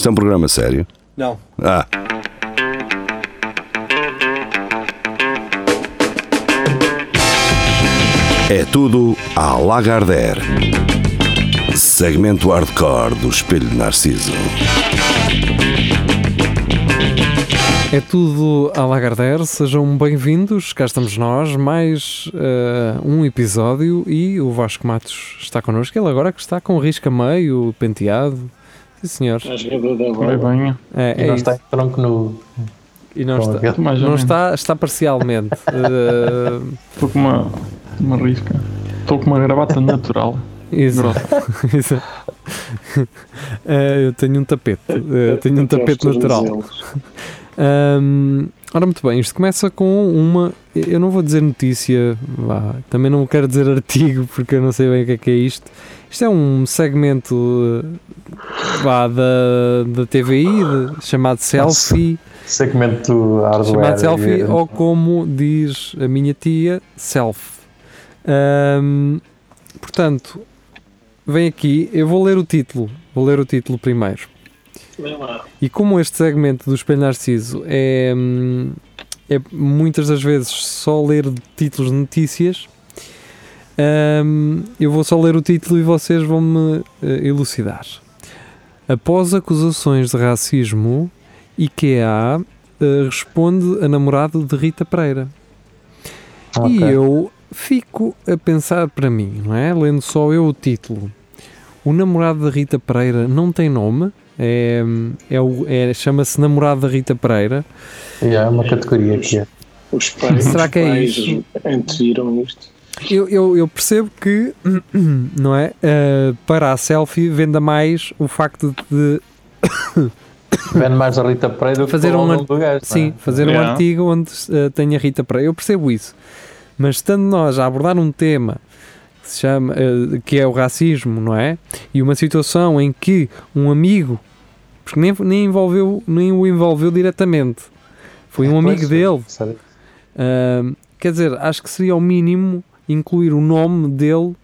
Isto é um programa sério? Não. Ah, é tudo à Lagardère. Segmento hardcore do Espelho de Narciso. É tudo a Lagardère, sejam bem-vindos, cá estamos nós, mais eh, um episódio e o Vasco Matos está connosco, ele agora que está com risca meio, penteado, sim senhor, da Vai bem, é, E é não isso. está em tronco nu. e não está, não está, está parcialmente, Eh, Estou com uma, uma risca. Estou com uma gravata natural. exato, exato. Eh, eu tenho um tapete, eh, tenho um tapete natural. Ahm, ora, muito bem, isto começa com uma. Eu não vou dizer notícia, vá, também não quero dizer artigo, porque eu não sei bem o que é que é isto. Isto é um segmento eh, vá, da, da TVI de- chamado Selfie, Segmento hardware. chamado Selfie, ou como diz a minha tia, Self. Ahm, portanto, vem aqui, eu vou ler o título, vou ler o título primeiro. E como este segmento do Espelho Narciso é, hum, é muitas das vezes só ler títulos de notícias, hum, eu vou só ler o título e vocês vão-me eh, elucidar. Após acusações de racismo, IKEA eh, responde a namorado de Rita Pereira. Ok. E eu fico a pensar para mim, não é? Lendo só eu o título. O namorado da Rita Pereira não tem nome. É, é, o- é- Chama-se namorado da Rita Pereira. É uma categoria que é. Os pais, Será que é pais isso? anteviram isto. Eu, eu, eu percebo que, não é? eh, para a selfie venda mais o facto de Vende mais a Rita Pereira do que Fazer o um nome do gajo, sim, não é? fazer um artigo onde eh, tenha Rita Pereira. Eu percebo isso. Mas estando nós a abordar um tema que, se chama, eh, que é o racismo, não é? E uma situação em que um amigo, porque nem, nem, envolveu, nem o envolveu diretamente, foi um amigo Pois, dele. quer dizer, acho que seria ao mínimo incluir o nome dele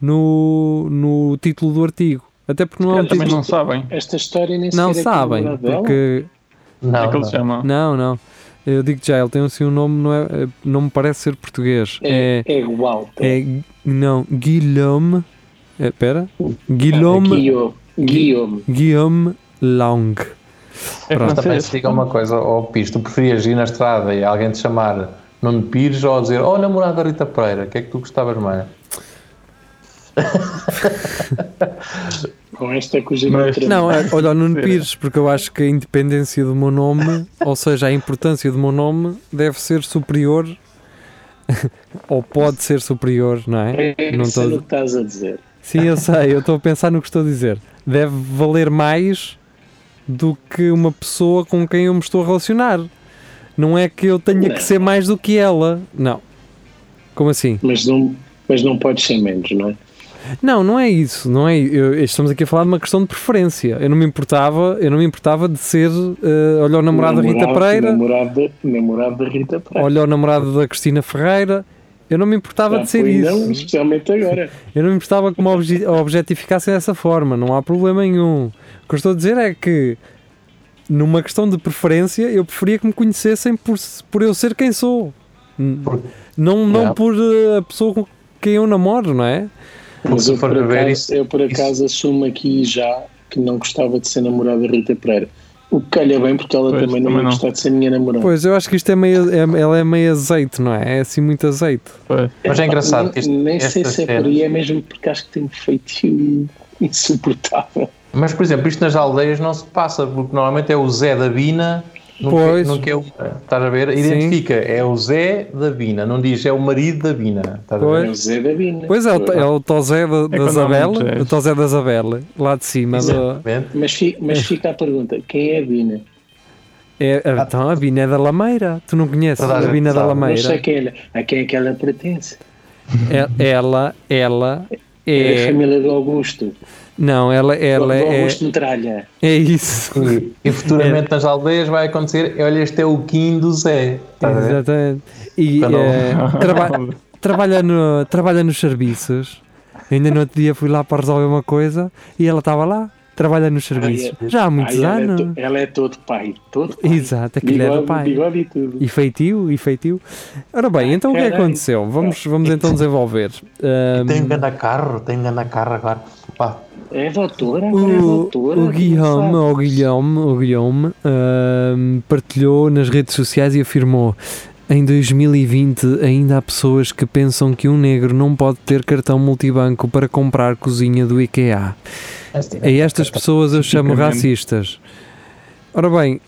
no, no título do artigo. Até porque não é um Também não sabem. Esta história nem Não é sabem, é porque. Não, é que? Não, não. Eu digo já, ele tem assim um nome, não, é, não me parece ser português. É, É. é igual. é não, Guillaume. é, Espera. Guillaume, Guillaume. Guillaume. Guillaume Long. É Pronto. Mas também se diga uma coisa, ó Pires, tu preferias ir na estrada e alguém te chamar Nuno Pires ou dizer, oh namorado da Rita Pereira, o que é que tu gostavas mais? Com esta outra- Não, é, olha o Nuno. Pires, porque eu acho que a independência do meu nome, ou seja, a importância do meu nome, deve ser superior, ou pode ser superior, não é? É Não isso estou- o que estás a dizer. Sim, eu sei, eu estou a pensar no que estou a dizer. Deve valer mais do que uma pessoa com quem eu me estou a relacionar. Não é que eu tenha que Não. ser mais do que ela. Não. Como assim? Mas não, mas não podes ser menos, não é? Não, não é isso. Não é, eu- estamos aqui a falar de uma questão de preferência. Eu não me importava, eu não me importava de ser, eh, olha o namorado da Rita Pereira, Namorado, da- namorado da Rita Pereira. olha o namorado da Cristina Ferreira. Eu não me importava Já de ser isso. Não, especialmente agora. Eu não me importava que me obje- objetificassem dessa forma, não há problema nenhum. O que eu estou a dizer é que, numa questão de preferência, eu preferia que me conhecessem por, por eu ser quem sou. Não, não Yeah. por eh, a pessoa com quem eu namoro, não é? Mas eu for por, acaso, isso- eu por acaso assumo aqui já que não gostava de ser namorada da Rita Pereira. O que calha bem porque ela Pois, também não também vai não. gostar de ser minha namorada. Pois, eu acho que isto é meio, é- ela é meio azeite, não é? É assim muito azeite. Pois. Mas é engraçado isto- nem sei se é por aí, é mesmo porque acho que tem um feitio insuportável. Mas, por exemplo, isto nas aldeias não se passa, porque normalmente é o Zé da Bina, nunca, Pois. nunca é o. Estás a ver? Identifica, é o Zé da Bina, não diz é o marido da Bina. Estás a Pois. ver? É o Zé da Bina. Pois é, o, é o Tosé da, da há Isabela, muitos o. Tosé da Isabela, lá de cima. do-. Mas, fi- mas fica a pergunta: quem é a Bina? é, então, a Bina é da Lameira. Tu não conheces a a Bina da sabe. Não Lameira? quem ela, a quem é que ela pertence. É- Ela, ela É, a é. família do Augusto. Não, ela, ela do é. Augusto Metralha. É isso. E, e futuramente nas aldeias vai acontecer, olha, este é o Kim do Zé. Ver? Exatamente. E eh, traba- trabalha, no, trabalha nos serviços. Ainda no outro dia fui lá para resolver uma coisa e ela estava lá. Trabalha nos serviços. Ai, é- Já há muitos Ai, ela, é anos. to- ela é todo pai. Todo pai. Exato, aquilo é do Bigode, pai. bigode e tudo. E feitio, e feitio. Ora bem, então o que é que Caralho. aconteceu? Vamos, vamos então desenvolver. Ahm, Tem um grande carro, tem um grande carro agora. Pá, É doutora, agora é o, doutora. o Guilherme, o Guilherme, o Guilherme ahm, partilhou nas redes sociais e afirmou em 2020 ainda há pessoas que pensam que um negro não pode ter cartão multibanco para comprar cozinha do IKEA. A estas pessoas eu chamo racistas. Ora bem,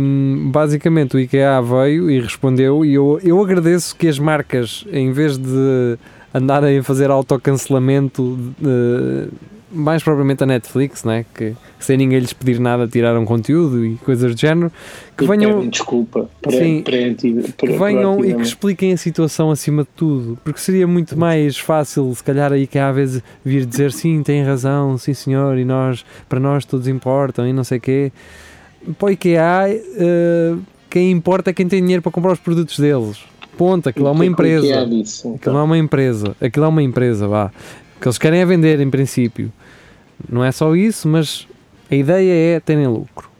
hum, basicamente o IKEA veio e respondeu, e eu, eu agradeço que as marcas, em vez de andarem a fazer autocancelamento, eh, mais propriamente a Netflix, né? que sem ninguém lhes pedir nada tiraram conteúdo e coisas do género, que E venham, desculpa. Sim, que venham e que expliquem a situação acima de tudo, porque seria muito mais fácil, se calhar, aí que há vezes vir dizer sim, tem razão, sim senhor, e nós, para nós todos importam, e não sei o quê. Para o IKEA, eh, quem importa é quem tem dinheiro para comprar os produtos deles. Ponto, aquilo é uma empresa. Aquilo não é uma empresa, aquilo é uma empresa, vá. Que eles querem é vender, em princípio. Não é só isso, mas a ideia é terem lucro.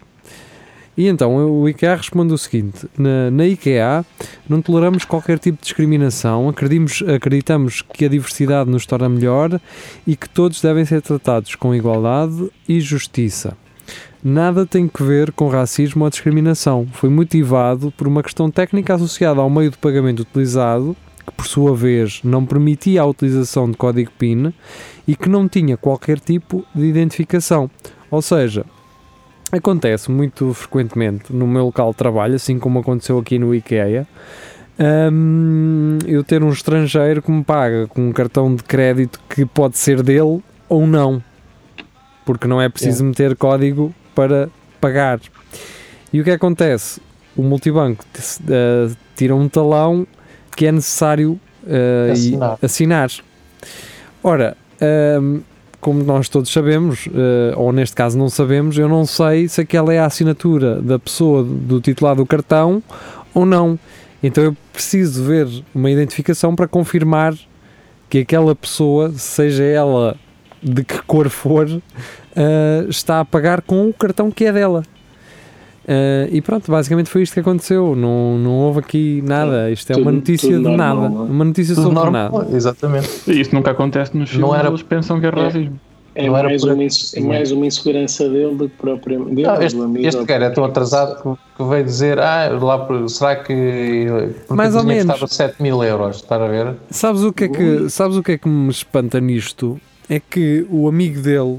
E então o IKEA responde o seguinte: na, na IKEA não toleramos qualquer tipo de discriminação, acreditamos, acreditamos que a diversidade nos torna melhor e que todos devem ser tratados com igualdade e justiça. Nada tem que ver com racismo ou discriminação. Foi motivado por uma questão técnica associada ao meio de pagamento utilizado, que por sua vez não permitia a utilização de código PIN e que não tinha qualquer tipo de identificação. Ou seja, acontece muito frequentemente no meu local de trabalho, assim como aconteceu aqui no IKEA, hum, eu ter um estrangeiro que me paga com um cartão de crédito que pode ser dele ou não, porque não é preciso meter código para pagar. E o que acontece? O multibanco eh, tira um talão que é necessário e- Assinar. assinar. Ora, hum, como nós todos sabemos, eh, ou neste caso não sabemos, eu não sei se aquela é a assinatura da pessoa do titular do cartão ou não. Então eu preciso ver uma identificação para confirmar que aquela pessoa, seja ela de que cor for, eh, está a pagar com o cartão que é dela. Eh, e pronto, basicamente foi isto que aconteceu. Não, não houve aqui nada. Isto é uma Tudo- notícia tudo de normal, nada. não é? Uma notícia tudo sobre nada. normal, exatamente. Isso nunca acontece nos Não filmes, era- eles pensam que é racismo. É Não era mais por uma, é mais uma insegurança dele do que propriamente dele, Não, este, amigo. este cara é tão atrasado que, que veio dizer: Ah, lá, por- será que. Mais ou menos. custava 7 mil euros, está a ver? Sabes o que é que, sabes o que é que me espanta nisto? É que o amigo dele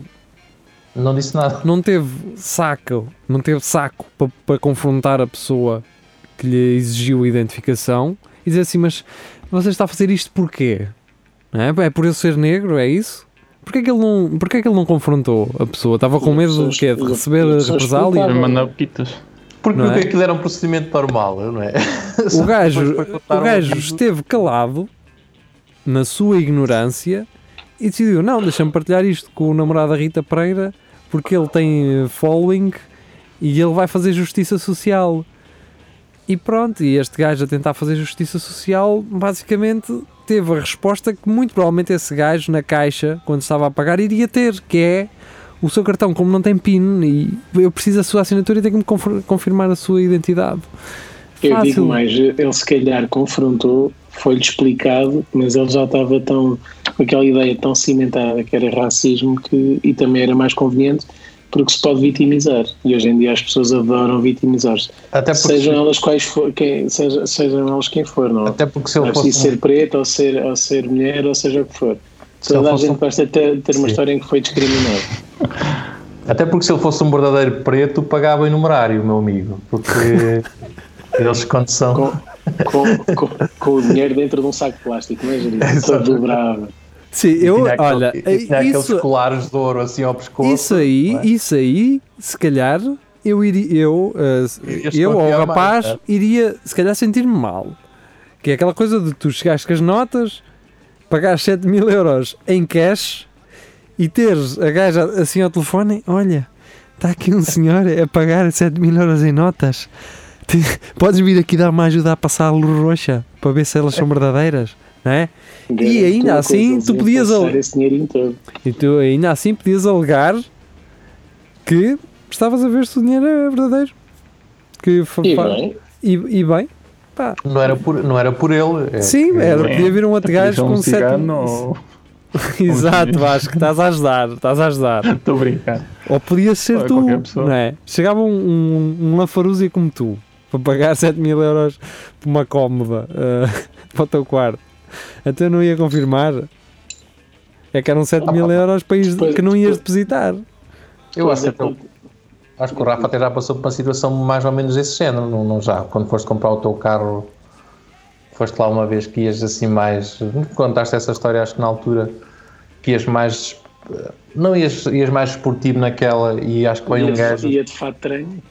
Não disse nada. não teve saco, não teve saco para, para confrontar a pessoa que lhe exigiu a identificação e dizer assim, mas você está a fazer isto porquê? É? é por eu ser negro, é isso? Porquê que ele não, porquê que ele não confrontou a pessoa? Estava com medo de quê? De receber represália? Mandar pitas. Porque Não é? aquilo era um procedimento normal, não é? O gajo, o gajo esteve calado na sua ignorância e decidiu: não, deixa-me partilhar isto com o namorado da Rita Pereira porque ele tem eh, following e ele vai fazer justiça social. E pronto, e este gajo a tentar fazer justiça social, basicamente teve a resposta que muito provavelmente esse gajo na caixa, quando estava a pagar, iria ter, que é o seu cartão, como não tem PIN, e eu preciso da sua assinatura e tenho que me confirmar a sua identidade. Eu Fácil. digo mais, ele se calhar confrontou, foi-lhe explicado, mas ele já estava tão com aquela ideia tão cimentada que era racismo que, e também era mais conveniente porque se pode vitimizar. E hoje em dia as pessoas adoram vitimizar-se. Sejam elas quais for, quem, seja, sejam elas quem for, não. até porque se Não ele é fosse. ser preto ou ser, ou ser mulher ou seja o que for. Toda a gente um- gosta de ter, ter uma Sim. história em que foi discriminado. Até porque se ele fosse um verdadeiro preto, pagava em numerário, meu amigo. Porque eles, quando são. Com, com, com, com o dinheiro dentro de um saco de plástico, imagina, todo Exatamente. Sim, eu, tinha aquele- olha, e tinha aqueles isso, colares de ouro assim ao pescoço. Isso aí, é? isso aí, se calhar eu iria, eu, uh, eu ou o mais, rapaz certo? iria se calhar sentir-me mal. Que é aquela coisa de tu chegares com as notas, pagares 7 mil euros em cash e teres a gaja assim ao telefone, olha, está aqui um senhor a pagar 7 mil euros em notas. Podes vir aqui dar uma ajuda a passar a luz roxa para ver se elas são verdadeiras, não é? E ainda assim, tu podias. E tu ainda assim podias alegar que estavas a ver se o dinheiro é verdadeiro. Que E bem, e, e bem, pá. Não era por, não era por ele. é Sim, era, podia vir um outro gajo é com um sete. cigano ou... Exato, Vasco, estás a ajudar, estás a ajudar. Estou a brincar. Ou podias ser Ou tu, não é? Chegava um, um, um Lafaruzzi como tu, para pagar 7 mil euros por uma cómoda eh, para o teu quarto. Até eu não ia confirmar. É que eram 7 mil euros para ir- Depois- que não ias depositar. Eu acho que, eu- acho que o Rafa até já passou por uma situação mais ou menos desse género, não, não já? Quando foste comprar o teu carro, foste lá uma vez que ias assim mais. Contaste essa história, acho que na altura, que ias mais. Não ias, ias mais esportivo naquela e acho que veio um gajo. ia de fato treino.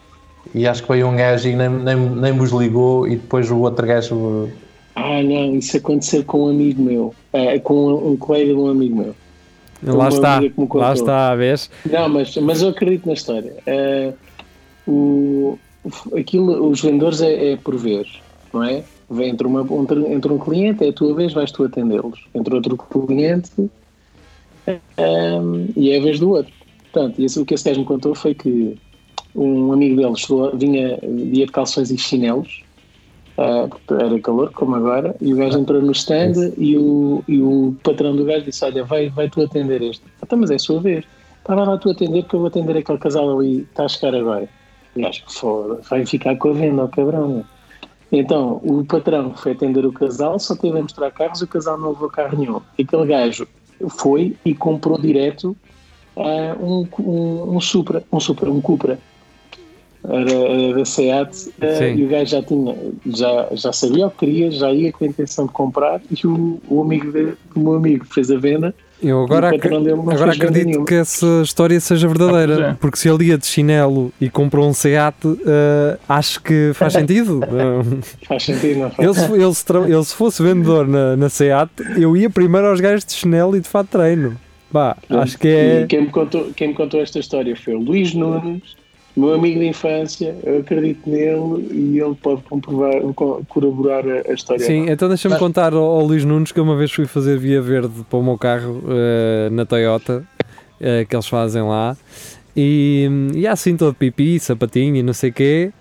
E acho que veio um gajo e nem, nem, nem vos ligou e depois o outro gajo. Ah, não, isso aconteceu com um amigo meu, eh, com um colega de um amigo meu. Lá está, lá está, vês? Não, mas, mas eu acredito na história. Eh, o, aquilo, os vendedores é, é por vez, não é? Entre, uma, entre, um cliente, é a tua vez, vais tu atendê-los. Entre outro cliente ehm, e é a vez do outro. Portanto, e esse- o que esse gajo me contou foi que um amigo dele chegou, vinha, ia de calções e chinelos, era calor, como agora, e o gajo entrou no stand e o, e o patrão do gajo disse: Olha, vai, vai tu atender este. Então, mas é a sua vez. Tá, vai lá tu atender, que eu vou atender aquele casal ali, está a chegar agora. E o gajo, foda, vai ficar com a venda, ó cabrão. Então, o patrão foi atender o casal, só teve a mostrar carros e o casal não levou carro nenhum. E aquele gajo foi e comprou direto ah, um, um, um Supra, um Supra, um Cupra. Era, era da SEAT ah, Sim. e o gajo já tinha, já, já sabia o que queria, já ia com a intenção de comprar e o, o amigo dele, o meu amigo fez a venda Eu agora, ac- agora acredito nenhuma. que essa história seja Ah, verdadeira. pois é. Porque se ele ia de chinelo e comprou um Seat, eh, acho que faz sentido. Faz sentido, não faz? ele, se, ele, se ele se fosse vendedor na, na Seat, eu ia primeiro aos gajos de chinelo e de fato treino. Bah, acho que é. Quem me, contou, quem me contou esta história foi o Luís Nunes, meu amigo de infância. Eu acredito nele e ele pode comprovar, co- corroborar a, a história. Sim, então deixa-me contar ao, ao Luís Nunes que eu uma vez fui fazer via verde para o meu carro eh, na Toyota, eh, que eles fazem lá, e, e assim todo pipi, sapatinho e não sei o quê,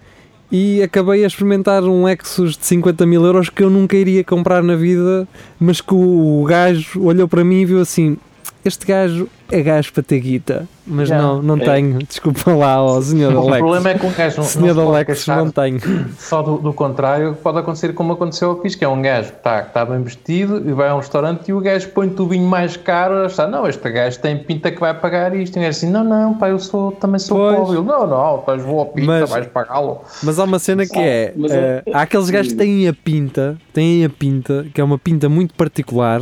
e acabei a experimentar um Lexus de 50 mil euros que eu nunca iria comprar na vida, mas que o gajo olhou para mim e viu assim. Este gajo é gajo para ter guita, mas Já. não, não É. tenho. Desculpa lá, ó senhor O Alex. problema é que um gajo não, Senhor não Alex, não tenho. só do, do contrário, pode acontecer como aconteceu ao Pis, que é um gajo que está, que está bem vestido e vai a um restaurante e o gajo põe-te o vinho mais caro, está, não, este gajo tem pinta que vai pagar isto, e o gajo assim, não, não, pá, eu sou, também sou Pois. pobre, Ele, não, não, estás vou ao pinta, Mas- vais pagá-lo. Mas há uma cena que é, Mas eh, é- há aqueles gajos que têm a pinta, têm a pinta, que é uma pinta muito particular,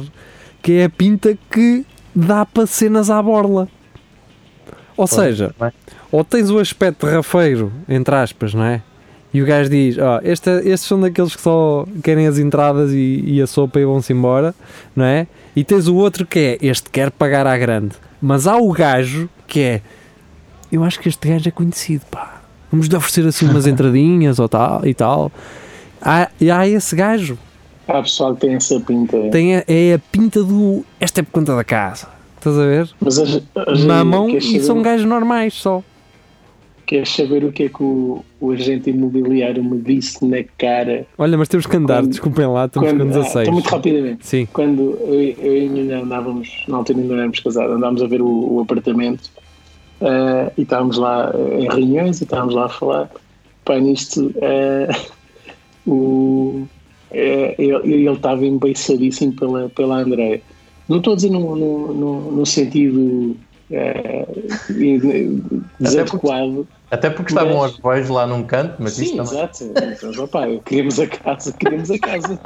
que é a pinta que dá para cenas à borla. Ou seja, bem. ou tens o aspecto rafeiro, entre aspas, não é? E o gajo diz, ó, este, estes são daqueles que só querem as entradas e, e a sopa e vão-se embora, não é? E tens o outro que é, este quer pagar à grande. Mas há o gajo que é, eu acho que este gajo é conhecido, pá. Vamos lhe oferecer assim umas entradinhas ou tal e tal. Há, e há esse gajo, Há pessoal que tem essa pinta. tem a- é a pinta do, esta é por conta da casa. Estás a ver? Mas a, a, Mamam e saber, são gajos normais só. queres saber o que é que o, o agente imobiliário me disse na cara Olha, mas temos que andar, Quando- desculpem lá, estamos com quando, ah, 16. então muito rapidamente. Sim. Quando eu, eu e a minha mulher andávamos, na altura ainda não éramos casados, andávamos a ver o, o apartamento eh, e estávamos lá eh, em reuniões e estávamos lá a falar. Pá, nisto eh, o, eh, ele ele estava embeiçadíssimo pela, pela Andréia. Não estou a dizer no, no, no, no sentido eh, desadequado. Até porque estavam Mas- aos beijos lá num canto, mas Sim, isso também. exato. Mas, opá, queremos a casa, queremos a casa.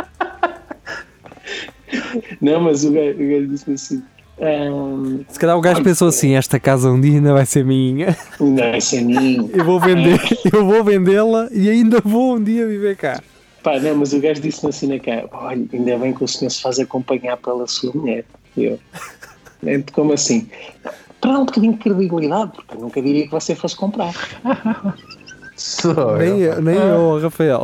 Não, mas o gajo, o gajo disse-me assim: "Ahm, Se calhar o gajo pensou assim, esta casa um dia ainda vai ser minha. não, é saninho. Eu vou vender, eu vou vendê-la e ainda vou um dia viver cá. Pá, não, mas o gajo disse-me assim na cara: olha, ainda bem que o senhor se faz acompanhar pela sua mulher. E eu, "É, como assim? Para dar um bocadinho de credibilidade, porque eu nunca diria que você fosse comprar. Sou Nem eu. eu, nem eu, Rafael.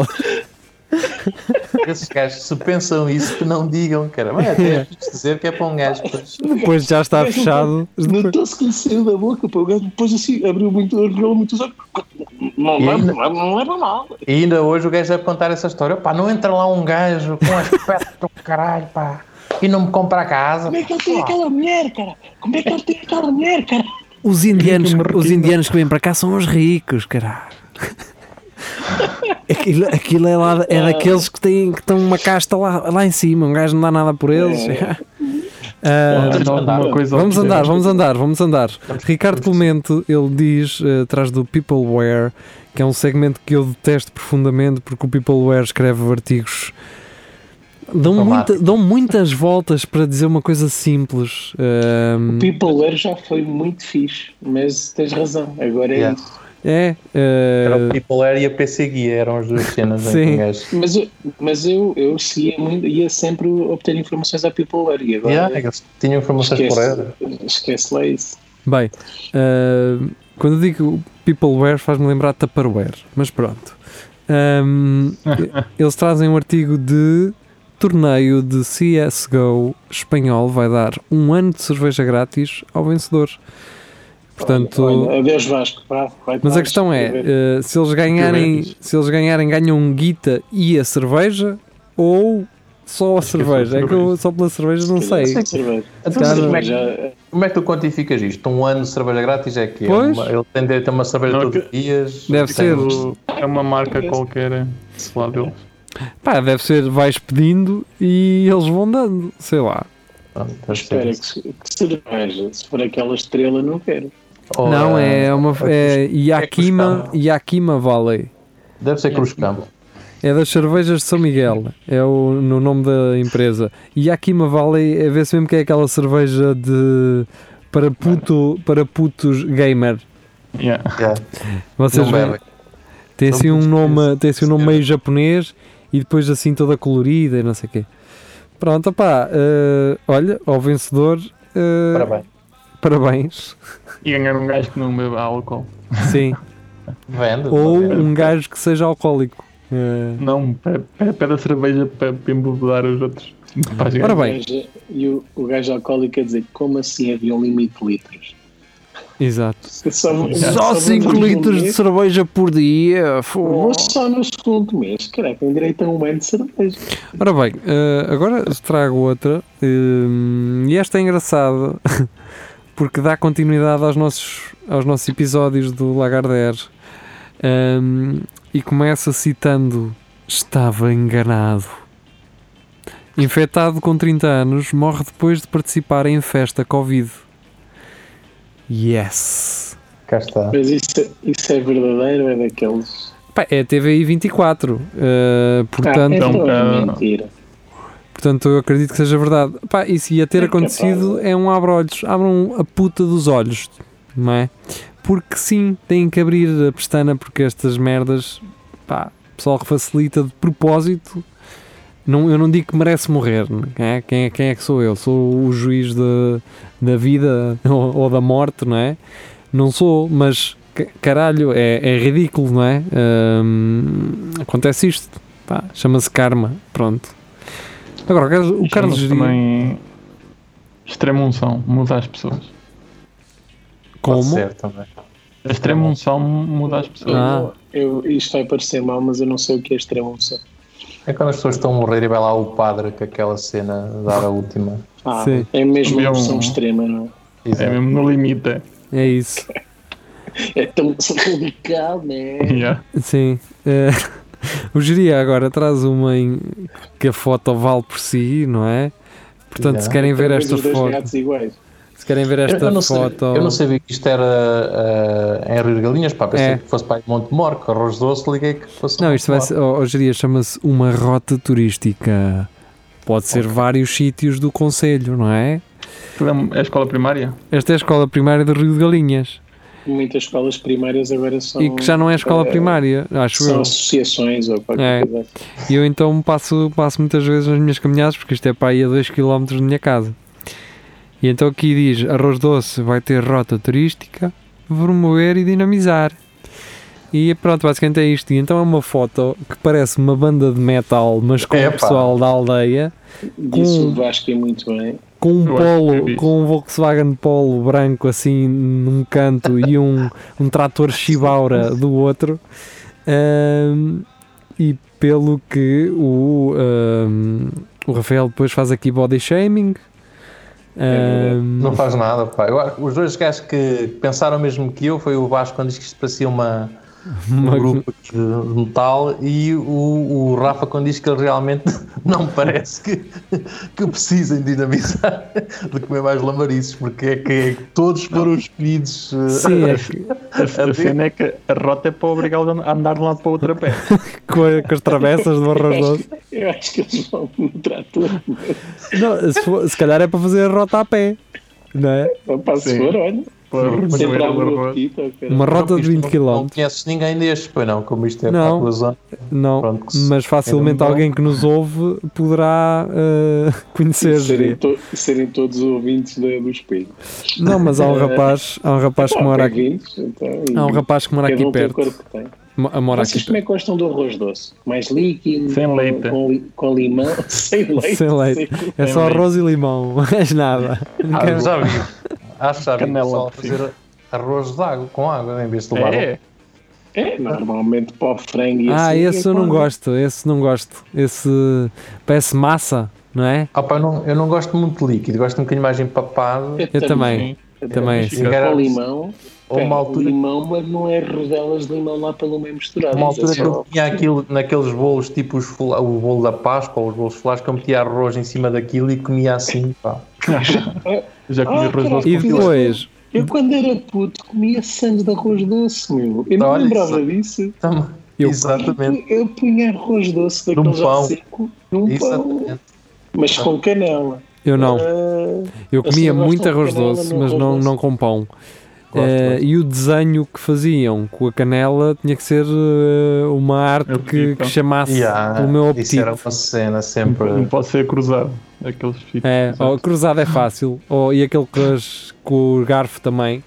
esses gajos, se pensam isso, que não digam, cara. Mas até é dizer que é para um gajo. Depois, Depois já está fechado. Notou-se que lhe saiu da boca, pô, o gajo depois assim abriu muito, abriu muito os olhos. Não, E não, ainda- não, não leva mal. E ainda hoje o gajo vai contar essa história. Pá, não entra lá um gajo com aspecto do caralho, pá, e não me compra a casa. Como é que ele tem aquela mulher, cara? Como é que ele tem aquela mulher, cara? Os indianos, os indianos que vêm para cá são os ricos, caralho. Aquilo, aquilo é, lá, é daqueles que têm que estão uma casta lá, lá em cima, um gajo não dá nada por eles. Ah, Tens alguma andar. vamos dizer? andar, vamos andar, vamos andar. Ricardo Clemente, ele diz, eh, atrás do Peopleware, que é um segmento que eu detesto profundamente porque o Peopleware escreve artigos. Dão, muita- dão muitas voltas para dizer uma coisa simples. Ahm, Peopleware já foi muito fixe, mas tens razão, agora é Yeah. isso. É, eh, Era o People Air e a PC Guia, eram as duas cenas em que Sim. um. Mas, eu- mas eu, eu seguia muito, ia sempre obter informações da Peopleware e agora Yeah, eles tinham informações esquece, corretas. esquece lá isso. Bem, ah, quando eu digo Peopleware faz-me lembrar Tupperware, mas pronto. Ahm, eles trazem um artigo de torneio de CSGO espanhol, vai dar um ano de cerveja grátis ao vencedor. Portanto, Olha, olha, adeus Vasco, vai mas a questão é, eh, se eles ganharem, se eles ganharem, ganham um guita e a cerveja ou só a é cerveja? É que eu só pela cerveja não sei. Então, como, é que, como é que tu quantificas isto? Um ano de cerveja grátis é que Pois. ele tem direito a uma cerveja Não, todos os dias. Deve ser. O- É uma marca qualquer, se lá deles. Pá, deve ser, vais pedindo e eles vão dando, sei lá. Ser Espera, que, que cerveja. Se for aquela estrela, não quero. Não, eh, é uma é Yakima, Cruz Yakima Valley. Deve ser Cruz Campo. É das cervejas de São Miguel, é o no nome da empresa. Yakima Valley é ver-se mesmo que é aquela cerveja de para puto, para putos gamer. Yeah. Yeah. Vocês veem? bebem. Tem assim um nome, tem assim um nome meio japonês e depois assim toda colorida e não sei o quê. Pronto, opá, eh, olha, ao vencedor, eh, Parabéns. Parabéns. E ganhar um gajo que não bebe álcool. Sim. Vende. Ou um gajo que seja alcoólico. Eh, Não, pede, a cerveja para, para embebedar os outros. Ora bem. E o, o gajo alcoólico a dizer como assim havia um limite de litros? exato. Só, Só 5 vou- litros de cerveja por dia. fô. Vou só no segundo mês, caraca, tem direito a um ano de cerveja. Ora bem, eh, agora trago outra. eh, e esta é engraçada porque dá continuidade aos nossos, aos nossos episódios do Lagardère. Ehm, e começa citando: Estava enganado. Infectado com 30 anos, morre depois de participar em festa Covid. Yes! Cá está. Mas isso, isso é verdadeiro, é daqueles. Pá, é TVI 24. eh, portanto, ah, então, então é mentira. Portanto, eu acredito que seja verdade. Pá, se ia ter acontecido é um abre-olhos. Abram a puta dos olhos, não é? Porque sim, têm que abrir a pestana porque estas merdas, pá, o pessoal que facilita de propósito. Não, eu não digo que merece morrer, não é? Quem, é, quem é que sou eu? Sou o juiz da, da vida ou, ou da morte, não é? Não sou, mas ca- caralho, é, é ridículo, não é? Hum, acontece isto, chama-se karma, pronto. Agora, o Carlos, Geria, também extrema unção, muda as pessoas. Pode como? ser também. A extrema unção muda as pessoas. Ah. Eu, isto vai parecer mal, mas eu não sei o que é extrema unção. É quando as pessoas estão a morrer e vai lá o padre com aquela cena dar a última. Ah, Sim. é mesmo É uma um- unção extrema, não É Exato. mesmo no limite. é. É isso. é? É tão radical, né? Yeah. Sim. Eh, o Geria agora traz uma em que a foto vale por si, não é? Portanto, se querem ver esta foto, se querem ver Eu, esta eu não foto, sabia, eu não sabia que isto era uh, em Rio de Galinhas, pá, pensei É. que fosse para Monte Mor, que arroz doce, liguei que fosse Não, isto vai ser, oh, oh, Geria, chama-se uma rota turística. Pode ser vários sítios do Conselho, não é? É a escola primária? Esta é a escola primária do Rio de Galinhas Muitas escolas primárias agora são. e que já não é escola eh, primária, acho São eu. associações ou qualquer É. coisa. E eu então passo, passo muitas vezes nas minhas caminhadas, porque isto é para aí a 2 km da minha casa. E então aqui diz: Arroz Doce vai ter rota turística, promover e dinamizar. E pronto, basicamente é isto. E então é uma foto que parece uma banda de metal, mas com Epá. o pessoal da aldeia, Disse Com- o Vasco é muito bem. Com um polo, vi com um Volkswagen Polo branco assim num canto e um, um trator Shibaura do outro. Ahm, e pelo que o, ahm, o Rafael depois faz aqui body shaming. Ahm, Não faz nada, pá. Eu os dois gajos que pensaram mesmo que eu foi o Vasco quando disse que isto parecia uma, um Uma- grupo de metal e o, o Rafa quando diz que ele realmente não parece que, que precisem dinamizar de comer mais lamarices, porque é que, é que todos foram escolhidos. eh, Sim, é que A, a cena é que a rota é para obrigá-los a andar de um lado para o outro a pé. com, a- com as travessas do arroz Eu doce. acho, eu acho que eles vão no trator. Não, se, for- se calhar é para fazer a rota a pé, não é? Para se for, olha. Sempre há um ok. Uma rota de Isto 20 não- Não km. conheces ninguém destes, pois não, como isto é Não. para a zona. Não, Pronto, mas facilmente é alguém que nos ouve poderá eh, conhecer. serem, to- serem todos ouvintes da- do espelho. Não, mas há um rapaz, há um rapaz que mora aqui, então, há um rapaz que mora aqui um perto. tem. Mo- Mora Vocês aqui como é que gostam do arroz doce? Mais líquido? Sem com- leite. Com, li- com limão? Sem leite? Sem leite. Sem- É só leite. arroz e limão, mais nada. Ah, já vi. Por cima. fazer arroz de água, com água em vez de levar. É, É, normalmente para o frango e Ah, assim. esse é eu não gosto, esse não gosto. Esse parece massa, não é? Ah, pá, eu, não, eu não gosto muito de líquido, gosto um bocadinho mais empapado. Eu também. Eu Também, sim. calhar com limão. Ou uma altura- Limão, mas não é rodelas de limão lá pelo meio misturado. Uma mas é altura que eu tinha aquilo naqueles bolos, tipo os o bolo da Páscoa ou os bolos folares, que eu metia arroz em cima daquilo e comia assim, pá. já comi Ah, arroz doce E depois, Eu quando era puto comia sangue de arroz doce, meu. Eu não Olha lembrava isso. disso. Eu- exatamente. Eu punha arroz doce Num daquele pão. seco num pão, Exatamente. mas com canela. eu não. Ah, Eu comia muito arroz doce, mas arroz não, doce? não com pão. Gosto, Eh, e o desenho que faziam com a canela tinha que ser eh, uma arte que, que chamasse Yeah, pelo meu Isso apetite. era uma cena sempre. Não pode ser cruzado. Aqueles fitos. É, ó, cruzado é fácil. Ó, e aquele com, as- com o garfo também.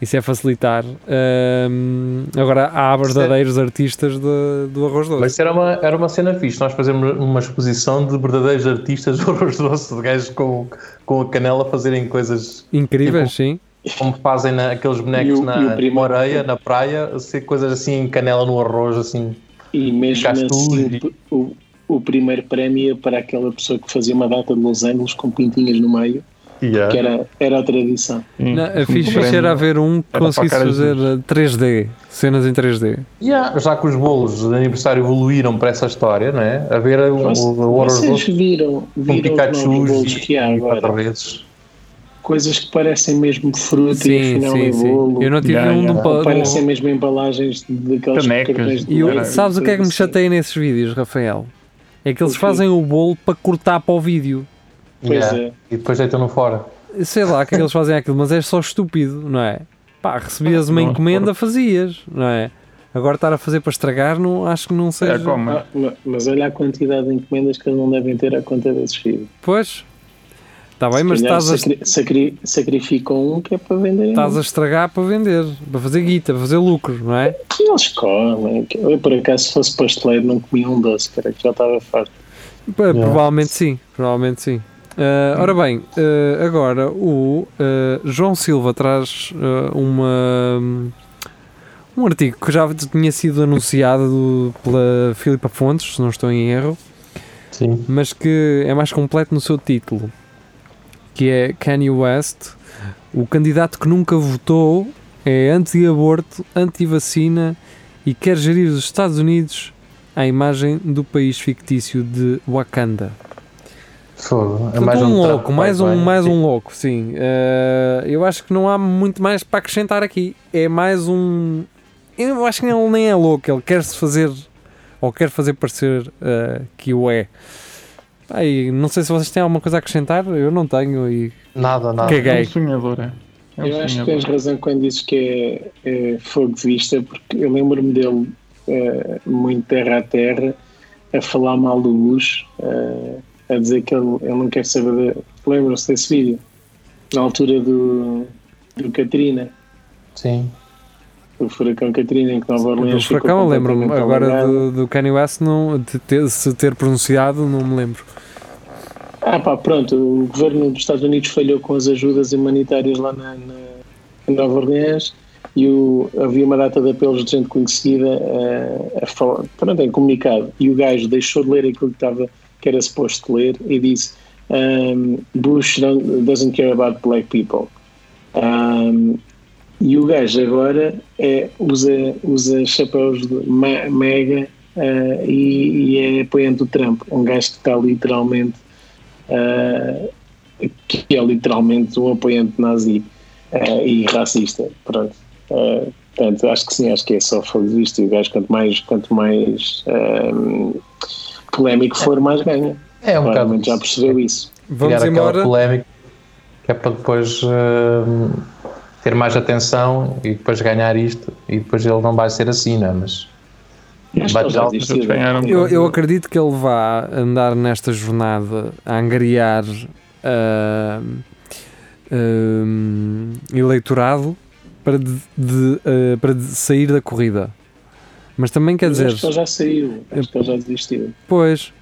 Isso é facilitar. Ahm, agora há verdadeiros artistas de- do arroz doce. Mas isso era uma, era uma cena fixe. Nós fazemos uma exposição de verdadeiros artistas do arroz doce, de gajos com, com a canela fazerem coisas Incríveis, Tipo, sim. Como fazem na, aqueles bonecos o- na, o primeiro- na areia, na praia, ser coisas assim em canela no arroz, assim. E mesmo assim, o, o primeiro prémio é para aquela pessoa que fazia uma data de losangos com pintinhas no meio, Yeah. que era, era a tradição. Sim, Não, a fixe prémio. era haver um que Era conseguisse fazer dos- eh, 3D, cenas em 3D. Yeah, já que os bolos de aniversário evoluíram para essa história, não é? Haver o, Vocês, o, o arroz vocês viram, com viram os Pikachu novos bolos e, que há agora? Coisas que parecem mesmo fruta e Sim, afinal sim, é sim. bolo. Eu não tive Yeah, um yeah. Parecem mesmo embalagens daqueles Canecas. E eu- sabes o que é que me coisas chateia nesses vídeos, Rafael? É que eles fazem o bolo para cortar para o vídeo. Pois Yeah. é. E depois deitam-no fora. Sei lá que é que eles fazem aquilo, mas é só estúpido, não é? Pá, recebias uma encomenda, fazias, não é? Agora estar a fazer para estragar, não, acho que não seja. É como. Ah, ma- mas olha a quantidade de encomendas que eles não devem ter à conta desses filhos. Pois, está bem, Se mas estás a, sacri- sacri- sacrificam um que é para vender. estás a estragar para vender, para fazer guita, para fazer lucro, não é? Eles comem. Eu, por acaso, se fosse pasteleiro, não comia um doce, cara, que já estava farto. Pá, Provavelmente sim, provavelmente sim. Ah, ora bem, ah, agora o ah, João Silva traz uma, um artigo que já tinha sido anunciado do- pela Filipa Fontes, se não estou em erro, Sim. mas que é mais completo no seu título, que é Kanye West, o candidato que nunca votou, é anti-aborto, anti-vacina e quer gerir os Estados Unidos à imagem do país fictício de Wakanda. Fogo. É mais um, Trump, louco, mais um, mais Sim. um louco, sim. Eh, eu acho que não há muito mais para acrescentar aqui. É mais um. Eu acho que ele nem é louco, ele quer se fazer ou quer fazer parecer eh, que o é. E não sei se vocês têm alguma coisa a acrescentar, eu não tenho e Nada, nada. Caguei. É um sonhador, é. É um eu acho que sonhador. tens razão quando dizes que é, é fogo de vista, porque eu lembro-me dele eh, muito terra a terra a falar mal do Bush, eh, a dizer que ele, ele não quer saber. De... Lembram-se desse vídeo? Na altura do, do Katrina. Sim. O furacão Katrina, em que Nova Orleans ficou furacão, lembro-me. Agora do, do Kanye West, não, de ter, se ter pronunciado, não me lembro. Ah pá, pronto, o governo dos Estados Unidos falhou com as ajudas humanitárias lá na, na, em Nova Orleans e o, havia uma data de apelos de gente conhecida eh, a falar, pronto, em comunicado, e o gajo deixou de ler aquilo que, estava, que era suposto ler e disse um, Bush don't, doesn't care about black people. Um, e o gajo agora é, usa, usa chapéus mega eh, e, e é apoiante do Trump, um gajo que está literalmente uh, que é literalmente um apoiante nazi uh, e racista. Pronto. Uh, portanto, acho que sim, acho que é só fazer isto. E o gajo, quanto mais, quanto mais um, polémico for, mais ganha. É um bocado Claramente já percebeu isso. Vamos criar embora. aquela polémica que é para depois ter mais atenção e depois ganhar isto e depois ele não vai ser assim, não é? Mas Eu, eu acredito que ele vá andar nesta jornada a angariar ah, ah, eleitorado para, de, de, ah, para de sair da corrida. Mas também quer Mas dizer, Acho que ele já saiu. Acho que ele já desistiu. pois,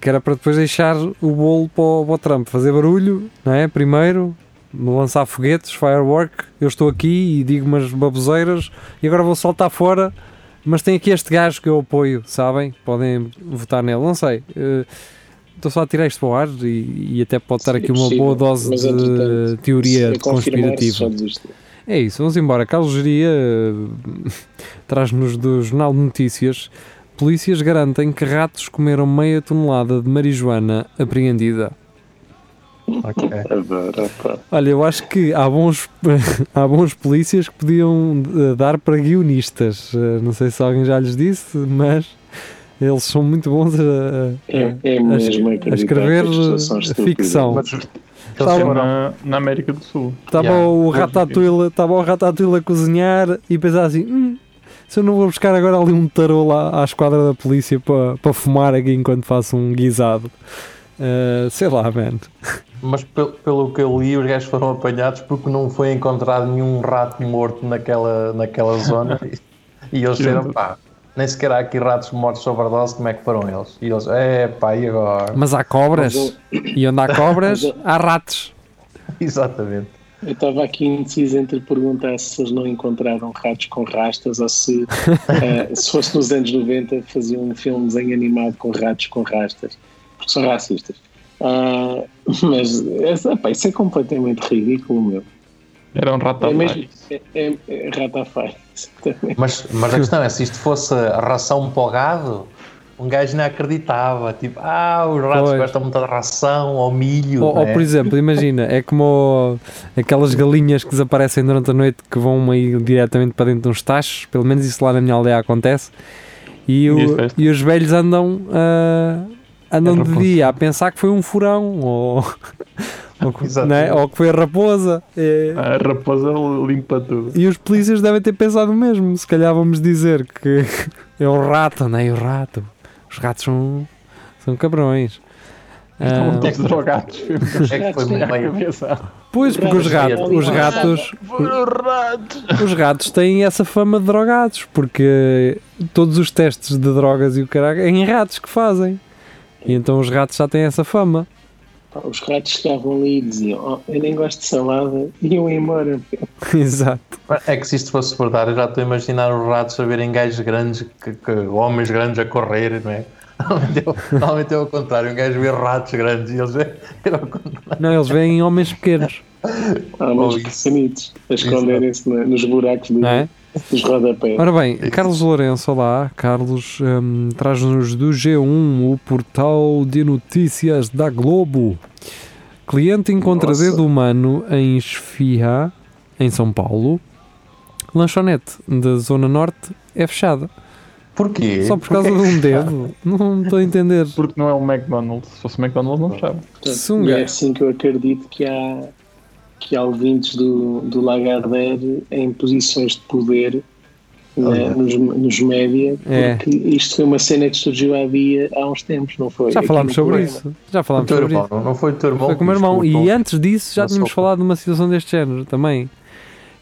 que era para depois deixar o bolo para o, para o Trump, fazer barulho, não é? Primeiro, lançar foguetes, firework. Eu estou aqui e digo umas baboseiras e agora vou saltar fora. Mas tem aqui este gajo que eu apoio, sabem? Podem votar nele, não sei. eh, Estou só a tirar isto para o ar e, e até pode estar Sim, aqui é uma possível, boa dose mas, de teoria conspirativa. É isso, vamos embora. Carlos Geria eh, traz-nos do Jornal de Notícias. Polícias garantem que ratos comeram meia tonelada de marijuana apreendida. Olha, eu acho que há bons, há bons polícias que podiam eh, dar para guionistas. Eh, Não sei se alguém já lhes disse, mas eles são muito bons a, a- É, é a, mesmo a escrever eh, ficção. Mas eles Tá na, na América do Sul. Estava Yeah. o Ratatouille, estava o Ratatouille a cozinhar e pensar assim, "Hum, se eu não vou buscar agora ali um tarô lá à esquadra da polícia para, para fumar aqui enquanto faço um guisado. Eh, sei lá, man. Mas pelo, pelo que eu li, os gajos foram apanhados porque não foi encontrado nenhum rato morto naquela, naquela zona. e, e eles disseram, pá, nem sequer há aqui ratos mortos sobre overdose, como é que foram eles? E eles, é pá, e agora? Mas há cobras Mas e onde há cobras há ratos. Exatamente. Eu estava aqui indeciso entre perguntar se eles não encontraram ratos com rastas ou se, eh, se fosse nos anos 90, faziam um filme desenho animado com ratos com rastas, porque são racistas. Ah, mas essa, pá, isso é completamente ridículo, meu. Era um rato É mesmo. É, é, é ratafai, exatamente. Mas, mas a questão é, se isto fosse a ração para o gado, um gajo não acreditava. Tipo, ah, os ratos Pois. gostam muito de ração ou milho. Ou, ou, é? por exemplo, imagina, é como aquelas galinhas que desaparecem durante a noite que vão aí diretamente para dentro de uns tachos, pelo menos isso lá na minha aldeia acontece, e, o- festas? e os velhos andam, ah, andam É de dia a pensar que foi um furão, ou, ou, né, ou que foi a raposa. É, A raposa limpa tudo. e os polícias devem ter pensado o mesmo, se calhar vamos dizer que é o rato, não é o rato. Os ratos são, são cabrões. Estavam Ah, todos drogados. É que foi meio. cabeça. Pois, porque os ratos, os ratos. os ratos têm essa fama de drogados, porque todos os testes de drogas e o caralho é em ratos que fazem. E então os ratos já têm essa fama. Os ratos chegavam ali e diziam: oh, Eu nem gosto de salada, e iam embora. Exato. É que se isto fosse verdade, eu já estou a imaginar os ratos a verem gajos grandes, que, que- homens grandes a correr, não é? Normalmente é o- Normalmente é o contrário, um gajo vê ratos grandes e eles veem. é. Não, eles veem homens pequenos, Há uns isso. pequenitos a esconderem-se nos buracos do- não é? Dos rodapés. Ora bem, Carlos Lourenço, olá. Carlos hum, traz-nos do G1, o portal de notícias da Globo. Cliente encontra Nossa. dedo humano em Esfirra, em São Paulo. Lanchonete da Zona Norte é fechada. Porquê? Só por causa de um dedo. Não estou a entender. Porque não é o McDonald's. Se fosse o McDonald's, não fechava. Um e é assim que eu acredito que há, que há ouvintes do, do Lagardère em posições de poder né, nos, nos média, É. porque isto foi uma cena que surgiu há, dia, há uns tempos, não foi? Já falámos sobre programa. isso. Já falámos sobre irmão, isso. não, foi o teu irmão? Foi com o meu irmão. E antes disso já tínhamos sopa. falado de uma situação deste género também.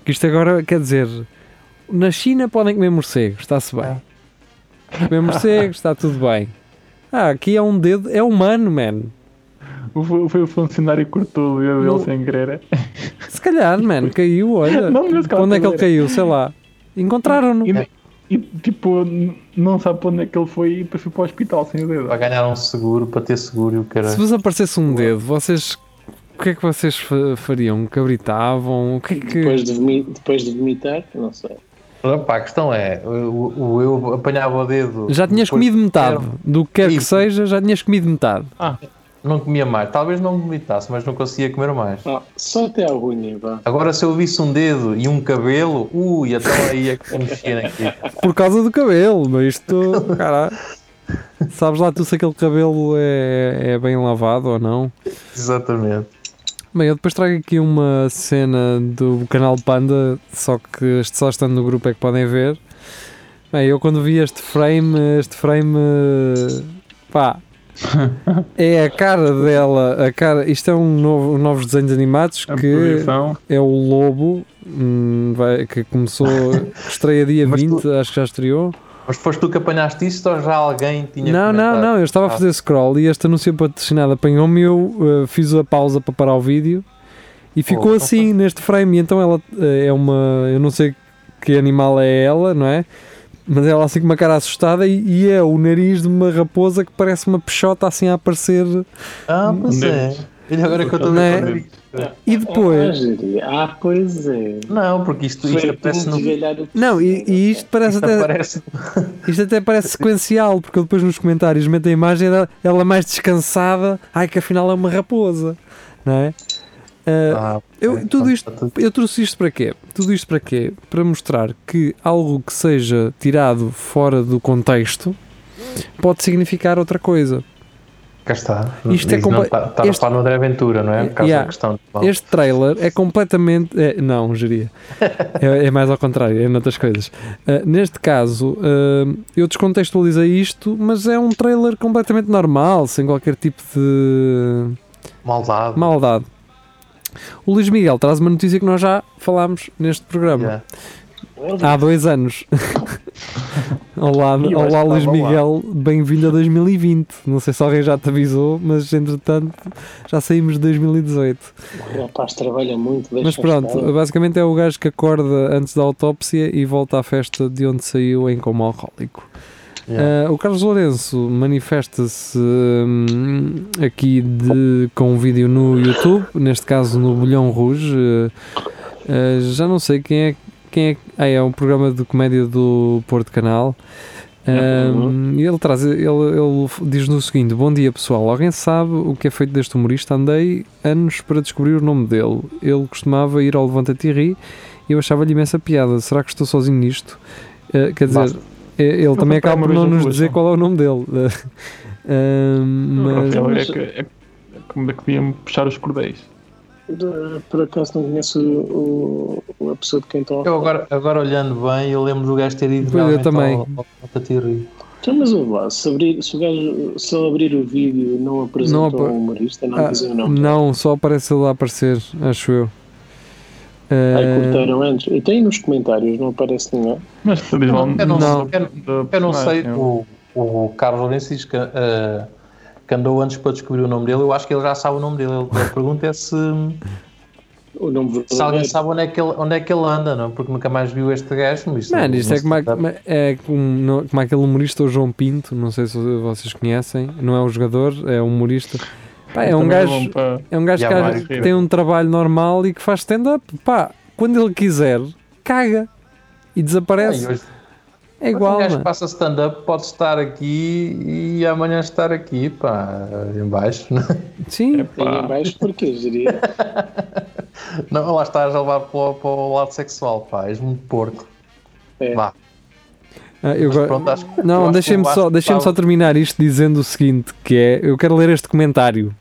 Que isto agora, quer dizer, na China podem comer morcegos, está-se bem. Comer morcegos, está tudo bem. Ah, aqui é um dedo, é humano, man. Foi o funcionário que cortou o dedo dele sem querer. Se calhar, man, caiu, olha. Não, onde é que ele caiu? Sei lá. Encontraram-no. E, e, tipo, não sabe para onde é que ele foi e depois foi para o hospital sem o dedo. Para ganhar um seguro, para ter seguro e o cara. Se vos aparecesse um dedo, vocês. O que é que vocês fa- fariam? Cabritavam? O que é que. Depois de, vomi- depois de vomitar, não sei. Pá, a questão é, o, o- eu apanhava o dedo. Já tinhas comido metade. Do que quer que Isso. seja, já tinhas comido metade. Não comia mais. Talvez não vomitasse, mas não conseguia comer mais. Ah, só até a unha, vá. Agora, se eu visse um dedo e um cabelo, ui, então aí é que eu mexia naquilo. Por causa do cabelo, mas isto. Caralho. Sabes lá tu se aquele cabelo é, é bem lavado ou não? Exatamente. Bem, eu depois trago aqui uma cena do canal Panda, só que só estando no grupo é que podem ver. Bem, eu quando vi este frame, este frame, pá, é a cara dela, a cara, isto é um novo, novos desenhos animados A que posição. é o Lobo, hum, vai- que começou, estreia dia Mas 20, acho que já estreou. Mas foste tu que apanhaste isto ou já alguém tinha Não, não, comentado? não, eu estava a Ah. fazer scroll e este anúncio patrocinado apanhou-me eu eh, fiz a pausa para parar o vídeo e ficou Oh, assim neste frame. E então ela eh, é uma. Eu não sei que animal é ela, não é? Mas ela assim com uma cara assustada e, e é o nariz de uma raposa que parece uma peixota assim a aparecer. Ah, pois é. Nariz. E agora que eu estou a Não ver é? o nariz. E Ah, depois. geria. ah, pois é. Não, porque isto, isto tudo no. Não, e, e isto parece Isto até. aparece. Isto até parece sequencial, porque eu depois nos comentários meto a imagem dela, ela mais descansada, ai que afinal é uma raposa, não é? Ah, Ah, eu, tudo isto, Pronto. eu trouxe isto para quê? Tudo isto para quê? Para mostrar que algo que seja tirado fora do contexto pode significar outra coisa. Cá está. Isto é compa- Está está este- a falar Aventura, não é? Por causa Yeah. da questão. Este trailer é completamente. é- não, geria. É, é mais ao contrário, é noutras coisas. Ah, neste caso, ah, eu descontextualizei isto, mas é um trailer completamente normal, sem qualquer tipo de Maldade. maldade. O Luís Miguel traz uma notícia que nós já falámos neste programa. Yeah. Há dois anos. olá, acho olá Luís. Miguel, bem-vindo a 2020. Não sei se alguém já te avisou, mas entretanto já saímos de 2018. O rapaz trabalha muito, Mas pronto, estar. basicamente é o gajo que acorda antes da autópsia e volta à festa de onde saiu em coma alcoólico. Yeah. Uh, o Carlos Lourenço manifesta-se hum, aqui de, com um vídeo no YouTube, neste caso no Bolhão Rouge. Uh, uh, já não sei quem é. Quem é ah, é um programa de comédia do Porto Canal. Um, e ele traz, ele, ele diz no seguinte: Bom dia pessoal, alguém sabe o que é feito deste humorista? Andei anos para descobrir o nome dele. Ele costumava ir ao Levanta e Ri e eu achava-lhe imensa piada. Será que estou sozinho nisto? Uh, quer dizer, Basta. É- ele também acaba por não nos dizer não? qual é o nome dele. Um, mas, é, que, é, como é que deviam puxar os cordéis. Por acaso não conheço o, o- a pessoa de quem estou a Eu agora, agora olhando bem, eu lembro do gajo ter ido Pois, eu realmente também. ao, ao, ao Tatirri. Então, mas ouve lá, se, abrir, se, o gajo, se ele abrir o vídeo e não apresentou Não um humorista, não Ah, dizem o nome. não, só aparece ele a aparecer, acho eu. Aí Uh, cortaram antes. E tem nos comentários, não aparece ninguém. Mas lá um Eu não, Não. eu, eu não sei, o, o Carlos Lourenço diz que, eh, que andou antes para descobrir o nome dele. Eu acho que ele já sabe o nome dele. Ele- A pergunta é se, O nome se alguém sabe onde é, que ele, onde é que ele anda, não? porque nunca mais viu este gajo. Mas isto Mano, isto é não como, a- é como, como aquele humorista, o João Pinto, não sei se vocês conhecem, não é o jogador, é o humorista. Pá, é um gajo, para- é um gajo que, tem um trabalho normal e que faz stand-up. Pá, quando ele quiser, caga e desaparece. hoje- É mas igual, Um gajo que passa stand-up pode estar aqui e amanhã estar aqui, pá, em baixo. Sim, Tem Pá. em baixo porque diria. Não, lá estás a levar para o, para o lado sexual, pá, és muito porco. É. Vá, Ah, eu mas pronto, acho Não, deixem-me só, deixem só terminar isto dizendo o seguinte, que é, eu quero ler este comentário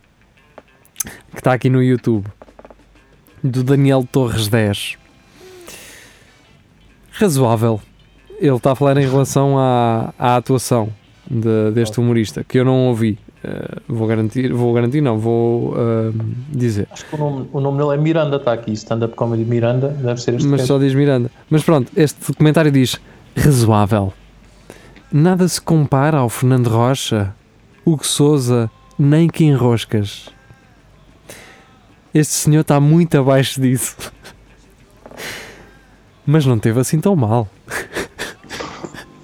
que está aqui no YouTube do Daniel Torres 10. Razoável. Ele está a falar em relação à, à atuação de- deste humorista, que eu não ouvi. eh, vou garantir, vou garantir, não, vou ah, dizer. Acho que o nome, o nome dele é Miranda, está aqui. Stand-up comedy Miranda, deve ser este Mas gajo. só diz Miranda. Mas pronto, este comentário diz razoável. Nada se compara ao Fernando Rocha, Hugo Souza, nem que enroscas. Este senhor está muito abaixo disso. Mas não teve assim tão mal.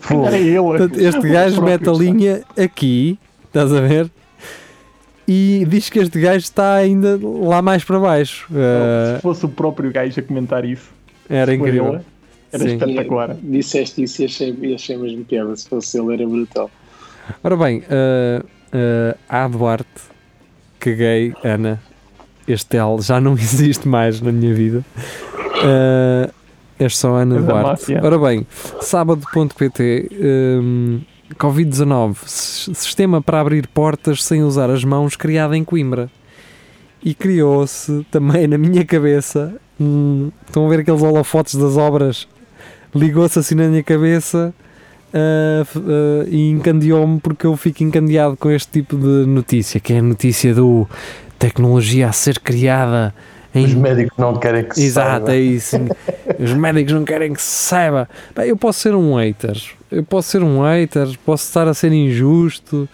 Era ele. Portanto, este gajo mete a linha aqui, estás a ver? E diz que este gajo está ainda lá mais para baixo. Uh, Se fosse o próprio gajo a comentar isso, era incrível. Era Sim. espetacular. Disseste isso e achei, e achei mesmo piada. Se fosse ele, era brutal. Ora bem, uh, uh, a Duarte, caguei, Ana, este L já não existe mais na minha vida. Uh, és só Ana É Duarte. Ora bem, sábado.pt, um, Covid-19, s- sistema para abrir portas sem usar as mãos, criado em Coimbra. E criou-se também na minha cabeça, um, estão a ver aqueles holofotes das obras? Ligou-se assim na minha cabeça uh, uh, e encandeou-me porque eu fico encandeado com este tipo de notícia, que é a notícia do tecnologia a ser criada em Os médicos não querem que se Exato, saiba. é isso. Os médicos não querem que se saiba. Bem, eu posso ser um hater, eu posso ser um hater, posso estar a ser injusto.